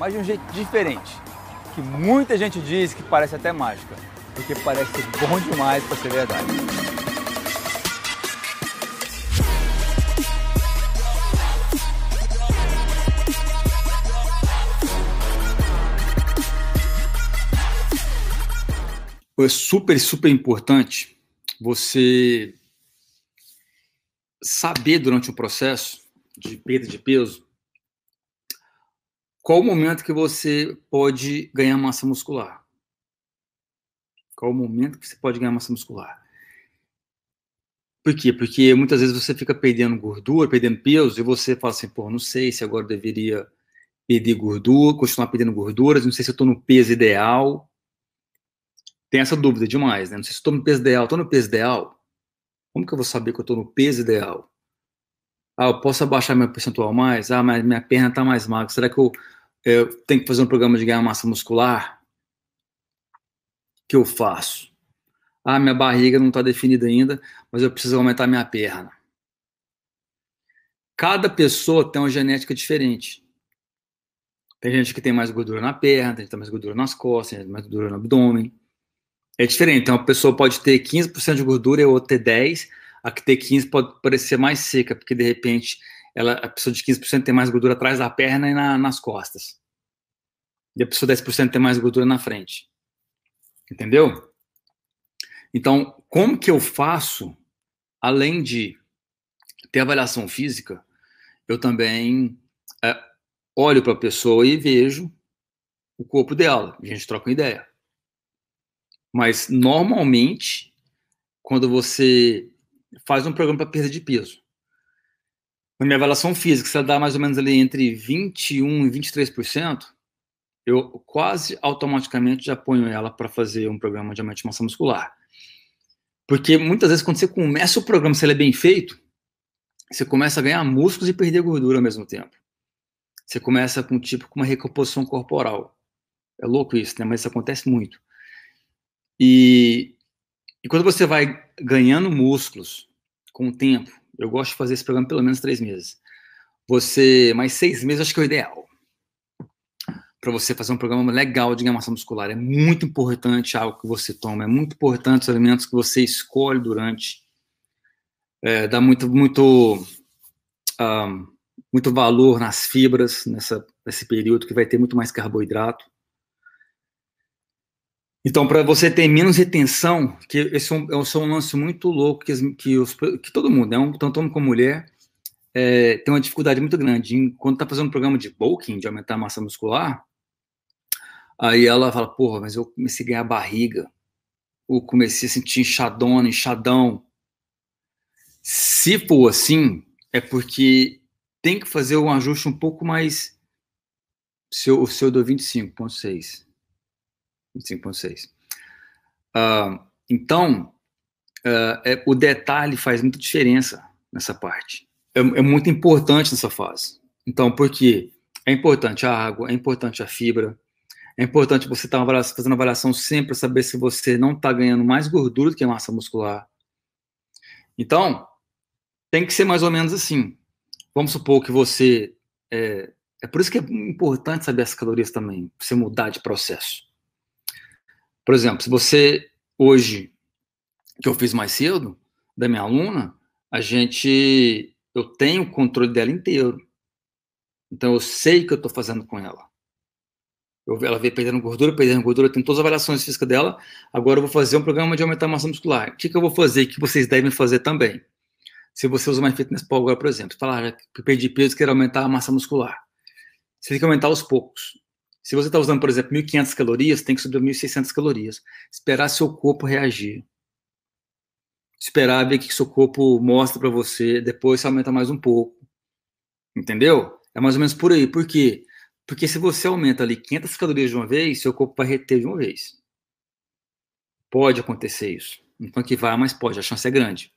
mas de um jeito diferente, que muita gente diz que parece até mágica, porque parece bom demais para ser verdade. É super, super importante você saber durante o processo de perda de peso qual o momento que você pode ganhar massa muscular. Qual o momento que você pode ganhar massa muscular? Por quê? Porque muitas vezes você fica perdendo gordura, perdendo peso, e você fala assim, pô, não sei se agora deveria perder gordura, continuar perdendo gorduras, não sei se eu estou no peso ideal. Tem essa dúvida demais, né? Não sei se estou no peso ideal. Estou no peso ideal? Como que eu vou saber que eu estou no peso ideal? Ah, eu posso abaixar meu percentual mais? Ah, mas minha perna está mais magra. Será que eu, eu tenho que fazer um programa de ganhar massa muscular? O que eu faço? Ah, minha barriga não está definida ainda, mas eu preciso aumentar minha perna. Cada pessoa tem uma genética diferente. Tem gente que tem mais gordura na perna, tem gente que tem mais gordura nas costas, tem mais gordura no abdômen. É diferente. Então, a pessoa pode ter 15% de gordura e outra ter 10%, a que tem 15 pode parecer mais seca, porque de repente ela, a pessoa de 15% tem mais gordura atrás da perna e na, nas costas. E a pessoa de 10% tem mais gordura na frente. Entendeu? Então, como que eu faço, além de ter avaliação física, eu também é, olho para a pessoa e vejo o corpo dela. A gente troca uma ideia. Mas, normalmente, quando você faz um programa para perda de peso. Na minha avaliação física, se ela dá mais ou menos ali entre 21% e 23%, eu quase automaticamente já ponho ela para fazer um programa de aumento de massa muscular. Porque muitas vezes, quando você começa o programa, se ele é bem feito, você começa a ganhar músculos e perder gordura ao mesmo tempo. Você começa com tipo com uma recomposição corporal. É louco isso, né? Mas isso acontece muito. E e quando você vai ganhando músculos com o tempo, eu gosto de fazer esse programa pelo menos três meses. Você, mais seis meses, acho que é o ideal. Para você fazer um programa legal de massa muscular. É muito importante algo que você toma, é muito importante os alimentos que você escolhe durante. É, dá muito, muito, um, muito valor nas fibras nessa, nesse período que vai ter muito mais carboidrato. Então, para você ter menos retenção, que esse é um, é um lance muito louco que, que, os, que todo mundo, né, tanto homem como mulher, é, tem uma dificuldade muito grande. Em, quando está fazendo um programa de bulking, de aumentar a massa muscular, aí ela fala, porra, mas eu comecei a ganhar barriga, ou comecei a sentir inchadona, inchadão. Se for assim, é porque tem que fazer um ajuste um pouco mais. Seu, o seu do 25,6 25,6. Uh, então, uh, é, o detalhe faz muita diferença nessa parte. É, é, muito importante nessa fase. Então, por quê? É importante a água, é importante a fibra, é importante você estar tá fazendo avaliação sempre para saber se você não está ganhando mais gordura do que massa muscular. Então, tem que ser mais ou menos assim. Vamos supor que você. É, é por isso que é importante saber as calorias também, você mudar de processo. Por exemplo, se você hoje, que eu fiz mais cedo, da minha aluna, a gente, eu tenho o controle dela inteiro. Então eu sei o que eu estou fazendo com ela. Eu, ela veio perdendo gordura, perdendo gordura, eu tenho todas as avaliações físicas dela. Agora eu vou fazer um programa de aumentar a massa muscular. O que, que eu vou fazer que vocês devem fazer também? Se você usa uma fitness pole agora, por exemplo, falar ah, que perdi peso, quero aumentar a massa muscular. Você tem que aumentar aos poucos. Se você está usando, por exemplo, 1.500 calorias, tem que subir 1.600 calorias. Esperar seu corpo reagir. Esperar ver o que seu corpo mostra para você, depois você aumenta mais um pouco. Entendeu? É mais ou menos por aí. Por quê? Porque se você aumenta ali 500 calorias de uma vez, seu corpo vai reter de uma vez. Pode acontecer isso. Então que vai, mas pode, a chance é grande.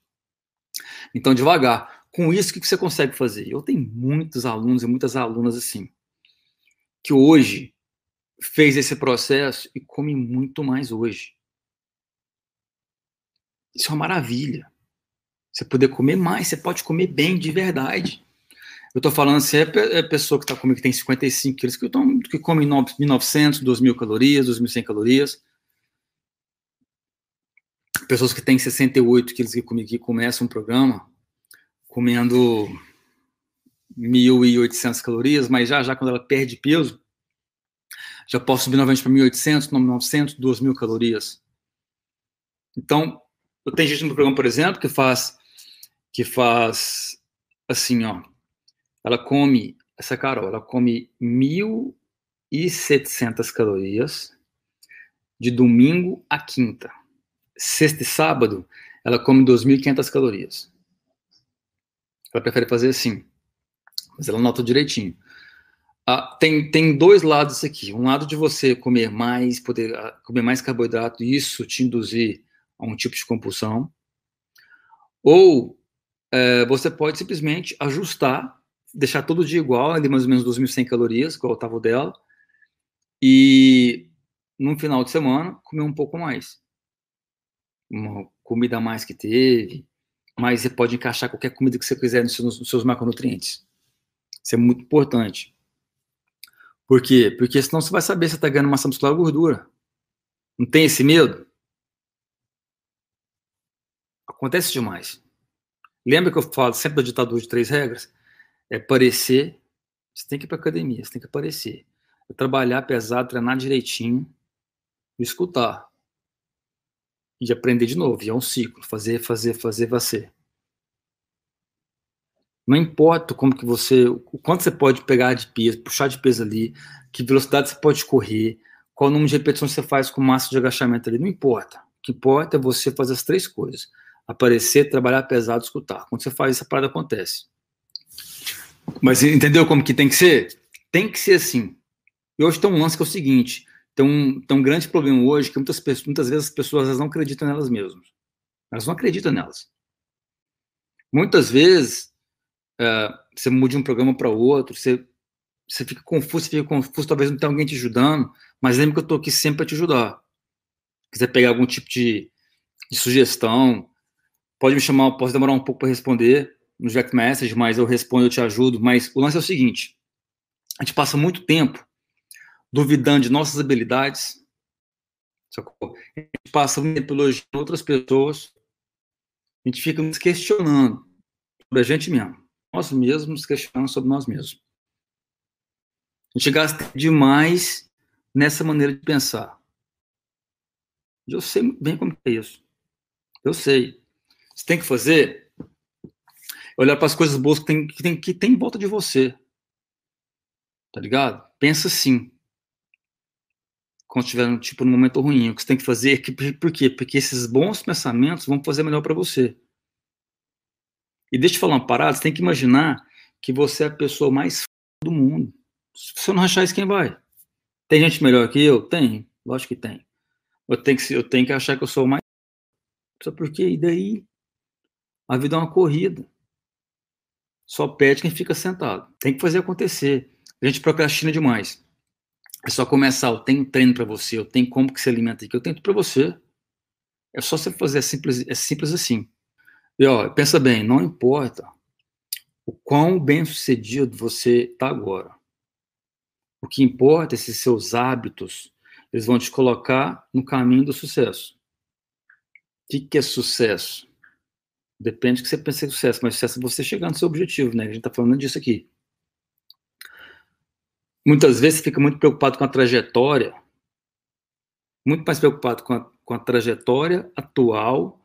Então, devagar. Com isso, o que você consegue fazer? Eu tenho muitos alunos e muitas alunas assim, que hoje fez esse processo e come muito mais hoje. Isso é uma maravilha. Você poder comer mais, você pode comer bem de verdade. Eu estou falando se é, é pessoa que está comigo que tem 55 quilos, que, toma, que come 1.900, 2.000 calorias, 2.100 calorias. Pessoas que têm 68 quilos que comigo que começam um programa comendo 1.800 calorias, mas já já quando ela perde peso, já posso subir novamente para 1.800, 900, 2.000 calorias. Então, eu tenho gente no programa, por exemplo, que faz que faz assim, ó. Ela come, essa Carol, ela come 1.700 calorias de domingo a quinta. Sexta e sábado, ela come 2.500 calorias. Ela prefere fazer assim. Mas ela nota direitinho. Ah, tem, tem dois lados aqui. Um lado de você comer mais, poder ah, comer mais carboidrato, e isso te induzir a um tipo de compulsão. Ou é, você pode simplesmente ajustar, deixar todo dia igual, ali mais ou menos 2.100 calorias, igual estava o dela, e no final de semana comer um pouco mais. Uma comida a mais que teve, mas você pode encaixar qualquer comida que você quiser nos seus, nos seus macronutrientes. Isso é muito importante. Por quê? Porque senão você vai saber se está ganhando massa muscular ou gordura. Não tem esse medo? Acontece demais. Lembra que eu falo sempre da ditadura de três regras? É parecer, você tem que ir para academia, você tem que aparecer. É trabalhar pesado, treinar direitinho, escutar. E aprender de novo. E é um ciclo. Fazer, fazer, fazer, fazer. Não importa como que você, o quanto você pode pegar de peso, puxar de peso ali, que velocidade você pode correr, qual número de repetições você faz com massa de agachamento ali, não importa. O que importa é você fazer as três coisas: aparecer, trabalhar pesado, escutar. Quando você faz isso, a parada acontece. Mas entendeu como que tem que ser? Tem que ser assim. E hoje tem um lance que é o seguinte: tem um, tem um grande problema hoje que muitas, pessoas, muitas vezes as pessoas não acreditam nelas mesmas. Elas não acreditam nelas. Muitas vezes uh, você muda de um programa para outro, você, você fica confuso, você fica confuso, talvez não tenha alguém te ajudando, mas lembra que eu estou aqui sempre para te ajudar. Se quiser pegar algum tipo de, de sugestão, pode me chamar, posso demorar um pouco para responder no direct message, mas eu respondo, eu te ajudo. Mas o lance é o seguinte: a gente passa muito tempo duvidando de nossas habilidades, sacou? a gente passa muito tempo elogiando outras pessoas, a gente fica nos questionando sobre a gente mesmo nós mesmos, questionando sobre nós mesmos. A gente gasta demais nessa maneira de pensar. Eu sei muito bem como é isso. Eu sei. Você tem que fazer olhar para as coisas boas que tem, que tem, que tem em volta de você. Tá ligado? Pensa assim. Quando estiver tipo, num momento ruim, o que você tem que fazer, por quê? Porque esses bons pensamentos vão fazer melhor para você. E deixa eu falar uma parada, você tem que imaginar que você é a pessoa mais do mundo. Se você não achar isso, quem vai? Tem gente melhor que eu? Tem, lógico que tem. Eu tenho que, eu tenho que achar que eu sou o mais. Só porque, e daí? A vida é uma corrida. Só pede quem fica sentado. Tem que fazer acontecer. A gente procrastina demais. É só começar, eu tenho treino para você, eu tenho como que se alimenta aqui, eu tenho tudo para você. É só você fazer, é simples, é simples assim. E ó, pensa bem, não importa o quão bem sucedido você está agora. O que importa é se seus hábitos eles vão te colocar no caminho do sucesso. O que, que é sucesso? Depende do que você pensa em sucesso, mas sucesso é você chegar no seu objetivo, né? A gente está falando disso aqui. Muitas vezes você fica muito preocupado com a trajetória, muito mais preocupado com a, com a trajetória atual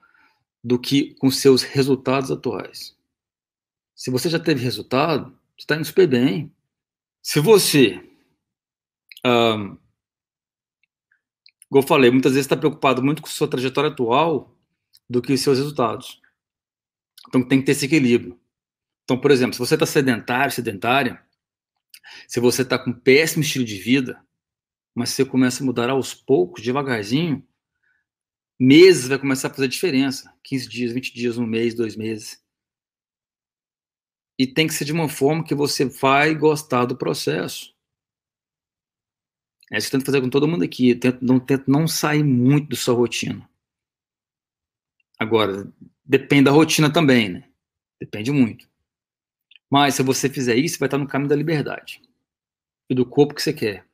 do que com seus resultados atuais. Se você já teve resultado, você está indo super bem. Se você, um, como eu falei, muitas vezes está preocupado muito com sua trajetória atual do que seus resultados. Então tem que ter esse equilíbrio. Então, por exemplo, se você está sedentário, sedentária, se você está com péssimo estilo de vida, mas você começa a mudar aos poucos, devagarzinho, meses vai começar a fazer diferença. 15 dias, 20 dias, um mês, dois meses. E tem que ser de uma forma que você vai gostar do processo. É isso que eu tento fazer com todo mundo aqui. Eu tento, não, tento não sair muito da sua rotina. Agora, depende da rotina também, né? Depende muito. Mas se você fizer isso, vai estar no caminho da liberdade e do corpo que você quer.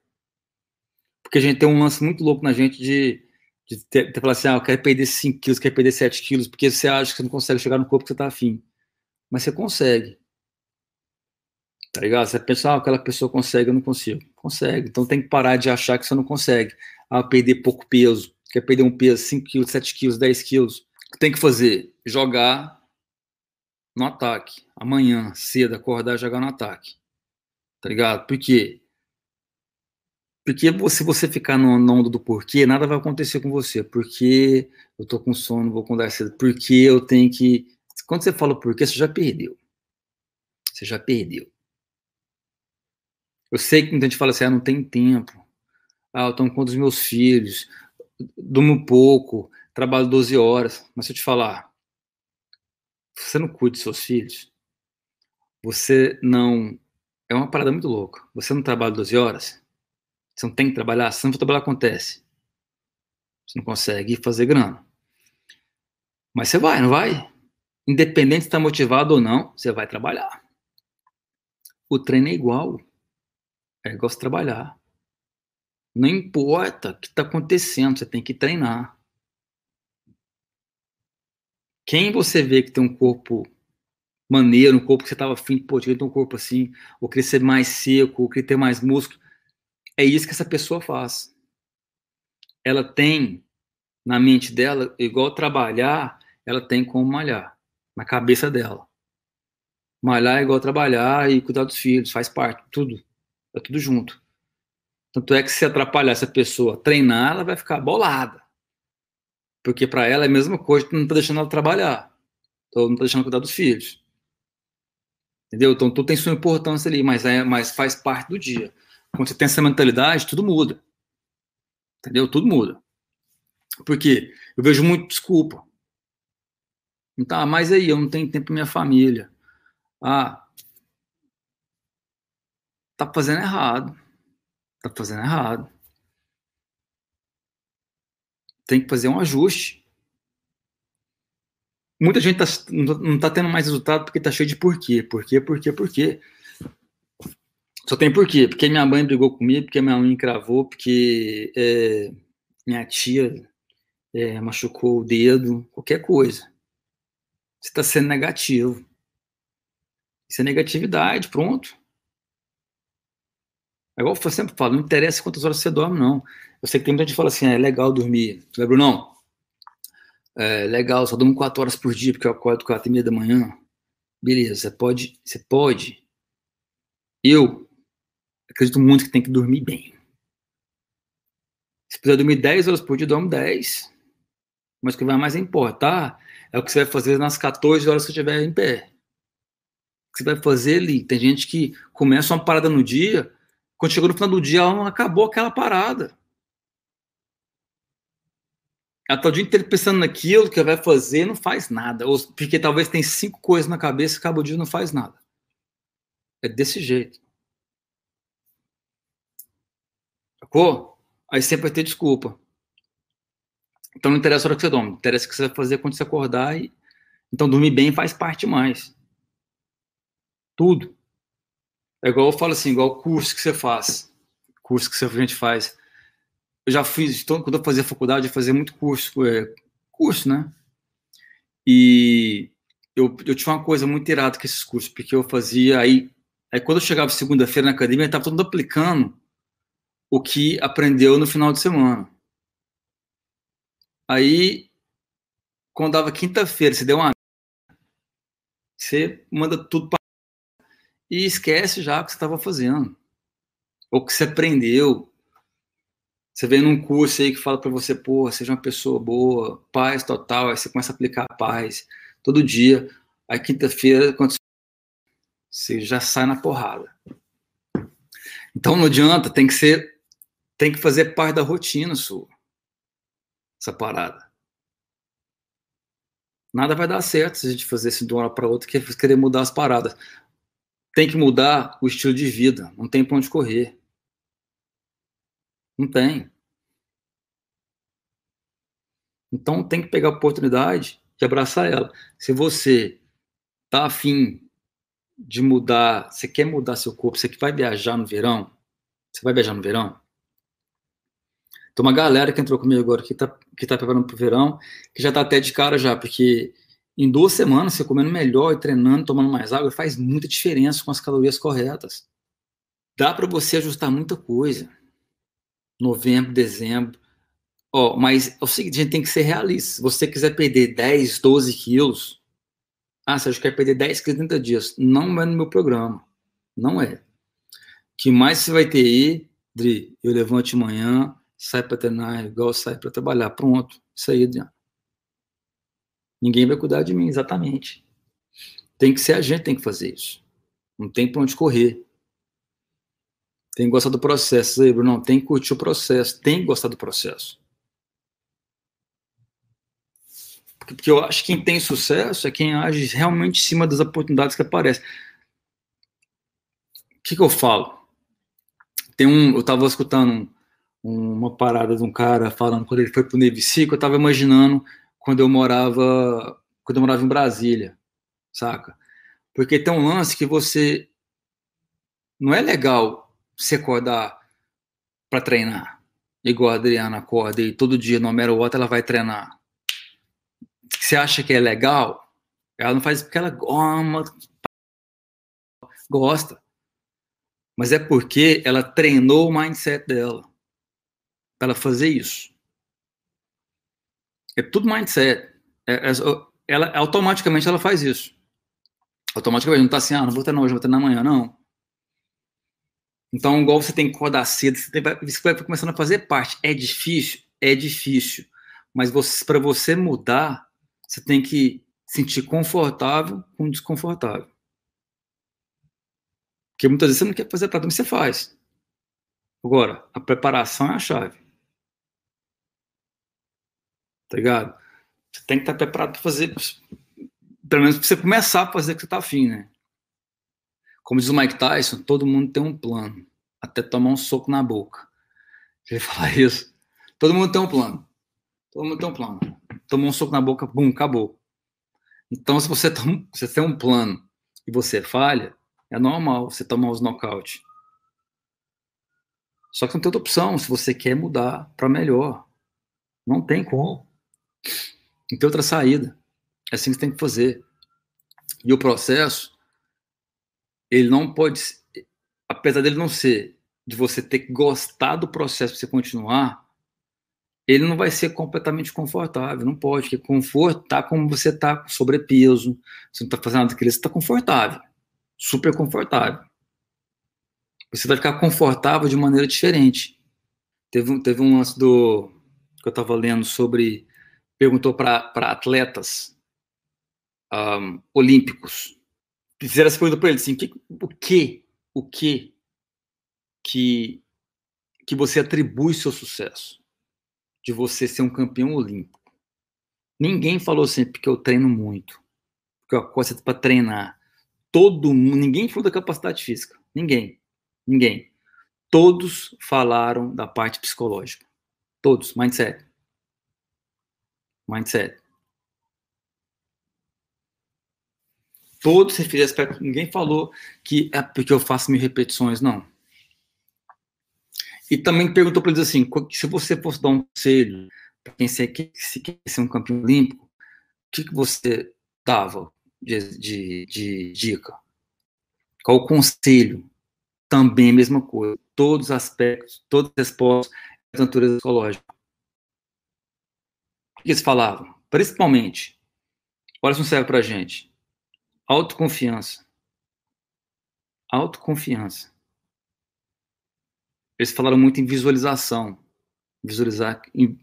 Porque a gente tem um lance muito louco na gente de, de ter, ter falar assim, ah, eu quero perder 5 quilos, quero perder 7 quilos, porque você acha que você não consegue chegar no corpo que você está afim. Mas você consegue. Tá ligado? Você pensa, ah, aquela pessoa consegue, eu não consigo. Consegue. Então tem que parar de achar que você não consegue. Ah, perder pouco peso. Quer perder um peso, 5 quilos, 7 quilos, 10 quilos. Tem que fazer? Jogar no ataque. Amanhã, cedo, acordar e jogar no ataque. Tá ligado? Por quê? Porque se você ficar no, no onda do porquê, nada vai acontecer com você. Porque eu tô com sono, vou acordar cedo. Porque eu tenho que. Quando você fala porquê, você já perdeu. Você já perdeu. Eu sei que muita gente fala assim, ah, não tem tempo. Ah, eu tô com os meus filhos, durmo pouco, trabalho 12 horas. Mas se eu te falar, você não cuida de seus filhos, você não. É uma parada muito louca. Você não trabalha 12 horas, você não tem que trabalhar, se não for trabalhar, acontece. Você não consegue fazer grana. Mas você vai, não vai? Independente se está motivado ou não, você vai trabalhar. O treino é igual. É igual você trabalhar. Não importa o que está acontecendo, você tem que treinar. Quem você vê que tem um corpo maneiro, um corpo que você estava afim, pô, queria ter um corpo assim, ou querer ser mais seco, ou querer ter mais músculo, é isso que essa pessoa faz. Ela tem na mente dela, igual trabalhar, ela tem como malhar, na cabeça dela. Malhar é igual trabalhar e cuidar dos filhos, faz parte, tudo. É tudo junto. Tanto é que se atrapalhar essa pessoa treinar, ela vai ficar bolada. Porque para ela é a mesma coisa, tu não tá deixando ela trabalhar. Então não tá deixando cuidar dos filhos. Entendeu? Então tudo tem sua importância ali, mas, é, mas faz parte do dia. Quando você tem essa mentalidade, tudo muda. Entendeu? Tudo muda. Porque eu vejo muito desculpa. Ah, mas aí, eu não tenho tempo para minha família. Ah, tá fazendo errado. Tá fazendo errado. Tem que fazer um ajuste. Muita gente tá, não tá tendo mais resultado porque tá cheio de porquê. Porquê, porquê, porquê. Só tem porquê. Porque minha mãe brigou comigo, porque minha mãe encravou, porque é, minha tia é, machucou o dedo, qualquer coisa. Você está sendo negativo. Isso é negatividade, pronto. É igual eu sempre falo, não interessa quantas horas você dorme, não. Eu sei que tem muita gente que fala assim, é legal dormir. Não? É legal, só durmo quatro horas por dia, porque eu acordo quatro e meia da manhã. Beleza, você pode, você pode. Eu acredito muito que tem que dormir bem. Se puder dormir 10 horas por dia, dorme 10. Mas o que vai mais importar é o que você vai fazer nas 14 horas que você estiver em pé. O que você vai fazer ali? Tem gente que começa uma parada no dia, quando chegou no final do dia, ela não acabou aquela parada. Ela tá o dia inteiro pensando naquilo que vai fazer, não faz nada. Ou porque talvez tem cinco coisas na cabeça e acaba o dia não faz nada. É desse jeito. Sacou? Aí sempre vai ter desculpa. Então não interessa a hora que você dorme, interessa o que você vai fazer quando você acordar. E... Então dormir bem faz parte mais. Tudo. É igual eu falo assim, igual o curso que você faz, curso que a gente faz. Eu já fiz, então, quando eu fazia faculdade, eu fazia muito curso, é, curso, né? E eu, eu tinha uma coisa muito irada com esses cursos, porque eu fazia aí, aí quando eu chegava segunda-feira na academia, estava todo mundo aplicando o que aprendeu no final de semana. Aí, quando dava quinta-feira, você deu uma você manda tudo para e esquece já o que você estava fazendo. Ou que você aprendeu. Você vem num curso aí que fala para você, pô, seja uma pessoa boa, paz total, aí você começa a aplicar paz todo dia. Aí quinta-feira, quando você já sai na porrada. Então não adianta, tem que ser, tem que fazer parte da rotina sua. Essa parada. Nada vai dar certo se a gente fazer isso de uma hora para outra, querer mudar as paradas tem que mudar o estilo de vida. Não tem para onde correr. Não tem. Então tem que pegar a oportunidade de abraçar ela. Se você tá afim de mudar, você quer mudar seu corpo, você que vai viajar no verão, você vai viajar no verão? Tem uma galera que entrou comigo agora que tá, que tá preparando pro verão, que já tá até de cara já, porque em duas semanas você comendo melhor e treinando, tomando mais água, faz muita diferença com as calorias corretas. Dá para você ajustar muita coisa. Novembro, dezembro. Ó, mas é o seguinte, a gente tem que ser realista. Se você quiser perder 10, 12 quilos, ah, Sérgio, quer perder 10 quilos em 30 dias. Não é no meu programa. Não é. O que mais você vai ter aí, Dri, eu levanto de manhã, sai para treinar igual sai para trabalhar. Pronto. Isso aí, Adriano. Ninguém vai cuidar de mim, exatamente. Tem que ser a gente tem que fazer isso. Não tem para onde correr. Tem que gostar do processo. Aí, Bruno, tem que curtir o processo. Tem que gostar do processo. Porque eu acho que quem tem sucesso é quem age realmente em cima das oportunidades que aparecem. O que, que eu falo? Tem um, eu estava escutando uma parada de um cara falando quando ele foi para o Navy Seek, eu estava imaginando quando eu morava quando eu morava em Brasília, saca? Porque tem um lance que você não é legal você acordar para treinar, igual a Adriana acorda e todo dia no mero outro ela vai treinar você acha que é legal, ela não faz porque ela gosta. Mas é porque ela treinou o mindset dela para ela fazer isso. É tudo mindset. É, é, ela automaticamente ela faz isso. Automaticamente não está assim, ah, não vou treinar hoje, vou treinar amanhã, não. Então, igual você tem que acordar cedo, você, tem, você vai começando a fazer parte. É difícil? É difícil. Mas para você mudar, você tem que sentir confortável com desconfortável. Porque muitas vezes você não quer fazer prato, mas você faz. Agora, a preparação é a chave. Tá ligado? Você tem que estar preparado para fazer, pelo menos para você começar a fazer o que você está afim, né? Como diz o Mike Tyson, todo mundo tem um plano, até tomar um soco na boca. Ele fala isso. Todo mundo tem um plano. Todo mundo tem um plano tomou um soco na boca, bum, acabou. Então, se você, toma, você tem um plano e você falha, é normal você tomar os nocaute. Só que não tem outra opção se você quer mudar para melhor. Não tem como. Não tem outra saída. É assim que você tem que fazer. E o processo, ele não pode, apesar dele não ser de você ter que gostar do processo para você continuar, ele não vai ser completamente confortável, não pode, porque conforto tá como você tá com sobrepeso, você não tá fazendo nada daquilo, você tá confortável, super confortável. Você vai ficar confortável de maneira diferente. Teve, teve um lance do que eu estava lendo sobre, perguntou para atletas um, olímpicos, fizeram essa pergunta para ele assim, que, o que, o que que que você atribui seu sucesso? de você ser um campeão olímpico. Ninguém falou assim, porque eu treino muito. Porque eu gosto para treinar. Todo mundo, ninguém falou da capacidade física. Ninguém. Ninguém. Todos falaram da parte psicológica. Todos. Mindset. Mindset. Todos se referiram aspecto. Ninguém falou que é porque eu faço mil repetições, não. E também perguntou para eles assim: se você fosse dar um conselho para quem se quer, se quer ser um campeão olímpico, o que, que você dava de, de, de dica? Qual o conselho? Também a mesma coisa. Todos os aspectos, todas as respostas natureza psicológica. Que eles falavam? Principalmente, olha se não serve para gente. Autoconfiança. Autoconfiança. Eles falaram muito em visualização. Visualizar. Em,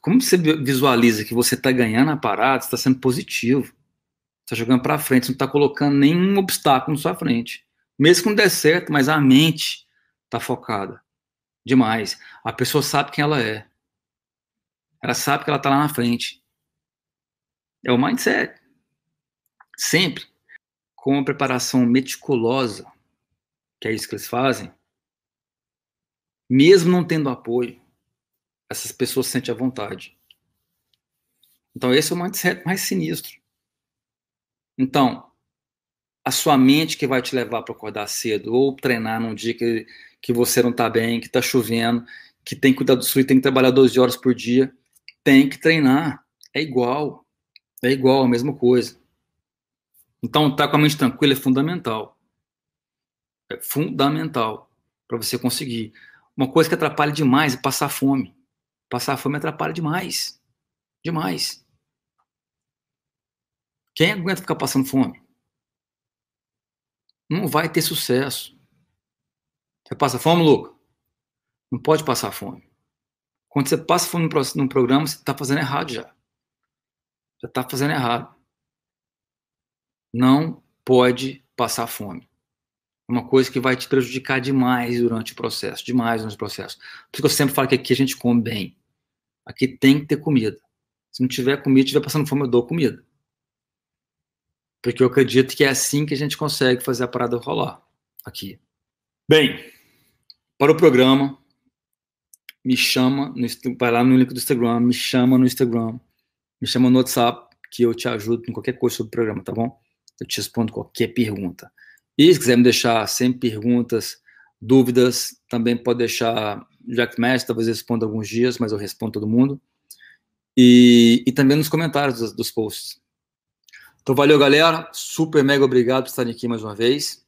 como você visualiza que você está ganhando a parada, está sendo positivo. Está jogando para frente, você não está colocando nenhum obstáculo na sua frente. Mesmo que não der certo, mas a mente está focada demais. A pessoa sabe quem ela é. Ela sabe que ela está lá na frente. É o mindset. Sempre com uma preparação meticulosa, que é isso que eles fazem, mesmo não tendo apoio, essas pessoas se sentem à vontade. Então, esse é o mindset mais sinistro. Então, a sua mente que vai te levar para acordar cedo, ou treinar num dia que, que você não está bem, que está chovendo, que tem que cuidar do e tem que trabalhar 12 horas por dia, tem que treinar. É igual. É igual, a mesma coisa. Então, estar tá com a mente tranquila é fundamental. É fundamental para você conseguir. Uma coisa que atrapalha demais é passar fome. Passar fome atrapalha demais. Demais. Quem aguenta ficar passando fome? Não vai ter sucesso. Você passa fome, Luca? Não pode passar fome. Quando você passa fome no programa, você está fazendo errado já. Já está fazendo errado. Não pode passar fome. É uma coisa que vai te prejudicar demais durante o processo, demais durante o processo. Por isso que eu sempre falo que aqui a gente come bem. Aqui tem que ter comida. Se não tiver comida, estiver passando fome, eu dou comida. Porque eu acredito que é assim que a gente consegue fazer a parada rolar aqui. Bem, para o programa, me chama, no, vai lá no link do Instagram, me chama no Instagram, me chama no WhatsApp, que eu te ajudo em qualquer coisa sobre o programa, tá bom? Eu te respondo qualquer pergunta. E se quiser me deixar sempre perguntas, dúvidas, também pode deixar Jack Mestre, talvez eu responda alguns dias, mas eu respondo todo mundo. E, e também nos comentários dos, dos posts. Então, valeu, galera. Super mega obrigado por estarem aqui mais uma vez.